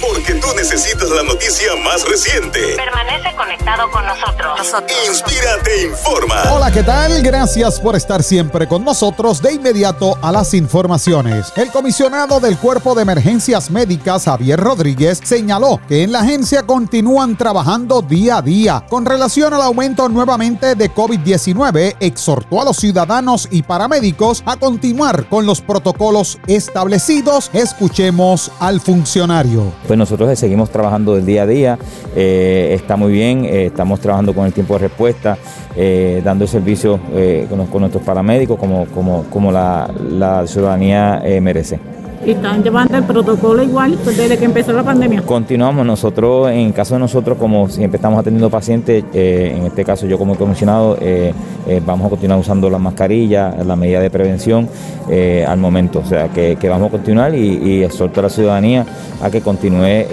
Porque tú necesitas la noticia más reciente. Permanece conectado con nosotros. Inspírate informa. Hola, ¿qué tal? Gracias por estar siempre con nosotros. De inmediato a las informaciones. El comisionado del Cuerpo de Emergencias Médicas, Javier Rodríguez, señaló que en la agencia continúan trabajando día a día. Con relación al aumento nuevamente de COVID-19, exhortó a los ciudadanos y paramédicos a continuar con los protocolos establecidos. Escuchemos al funcionario. Pues nosotros seguimos trabajando del día a día, eh, está muy bien, eh, estamos trabajando con el tiempo de respuesta, eh, dando el servicio con, nuestros paramédicos como, como, como la, la ciudadanía merece y están llevando el protocolo igual pues, desde que empezó la pandemia. Continuamos nosotros, en caso de nosotros, como siempre estamos atendiendo pacientes, eh, en este caso yo como comisionado, eh, eh, vamos a continuar usando las mascarillas, la medida de prevención al momento. O sea, que, vamos a continuar y, y, exhorto a la ciudadanía a que continúe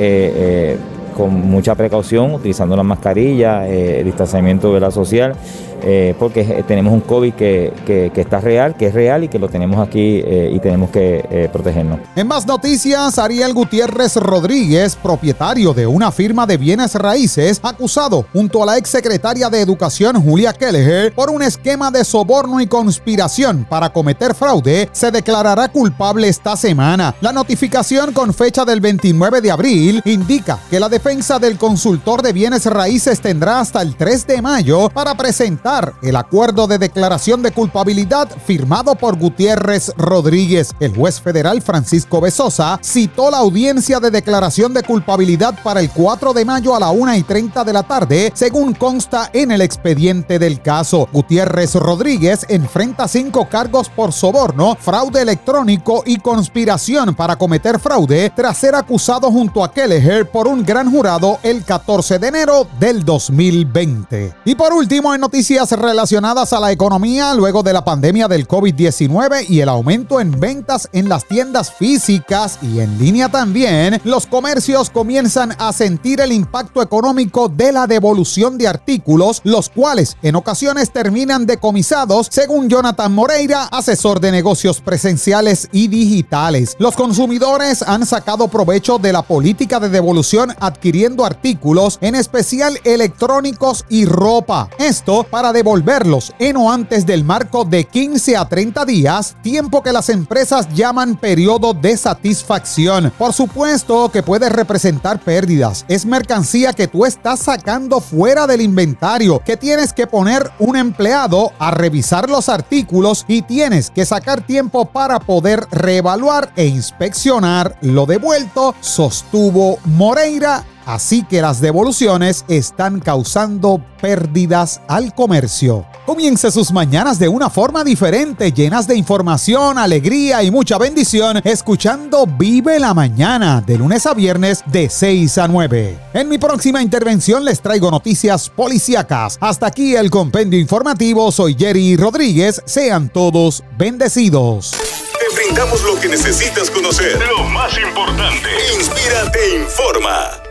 con mucha precaución, utilizando las mascarillas, el distanciamiento de la social eh, porque eh, tenemos un COVID que, está real, que es real y que lo tenemos aquí eh, y tenemos que protegernos. En más noticias, Ariel Gutiérrez Rodríguez, propietario de una firma de bienes raíces, acusado junto a la exsecretaria de Educación Julia Kelleher por un esquema de soborno y conspiración para cometer fraude, se declarará culpable esta semana. La notificación con fecha del 29 de abril indica que la defensa del consultor de bienes raíces tendrá hasta el 3 de mayo para presentar el acuerdo de declaración de culpabilidad firmado por Gutiérrez Rodríguez. El juez federal Francisco Besosa citó la audiencia de declaración de culpabilidad para el 4 de mayo a la 1 y 30 de la tarde, según consta en el expediente del caso. Gutiérrez Rodríguez enfrenta cinco cargos por soborno, fraude electrónico y conspiración para cometer fraude tras ser acusado junto a Kelleher por un gran jurado el 14 de enero del 2020. Y por último, en noticias relacionadas a la economía luego de la pandemia del COVID-19 y el aumento en ventas en las tiendas físicas y en línea también, los comercios comienzan a sentir el impacto económico de la devolución de artículos, los cuales en ocasiones terminan decomisados, según Jonathan Moreira, asesor de negocios presenciales y digitales. Los consumidores han sacado provecho de la política de devolución adquiriendo artículos, en especial electrónicos y ropa. Esto para devolverlos en o antes del marco de 15 a 30 días, tiempo que las empresas llaman periodo de satisfacción. Por supuesto que puede representar pérdidas. Es mercancía que tú estás sacando fuera del inventario, que tienes que poner un empleado a revisar los artículos y tienes que sacar tiempo para poder reevaluar e inspeccionar lo devuelto, sostuvo Moreira Así que las devoluciones están causando pérdidas al comercio. Comience sus mañanas de una forma diferente, llenas de información, alegría y mucha bendición, escuchando Vive la Mañana de lunes a viernes de 6 a 9. En mi próxima intervención les traigo noticias policíacas. Hasta aquí el compendio informativo. Soy Jerry Rodríguez. Sean todos bendecidos. Te brindamos lo que necesitas conocer. Lo más importante. Inspírate, informa.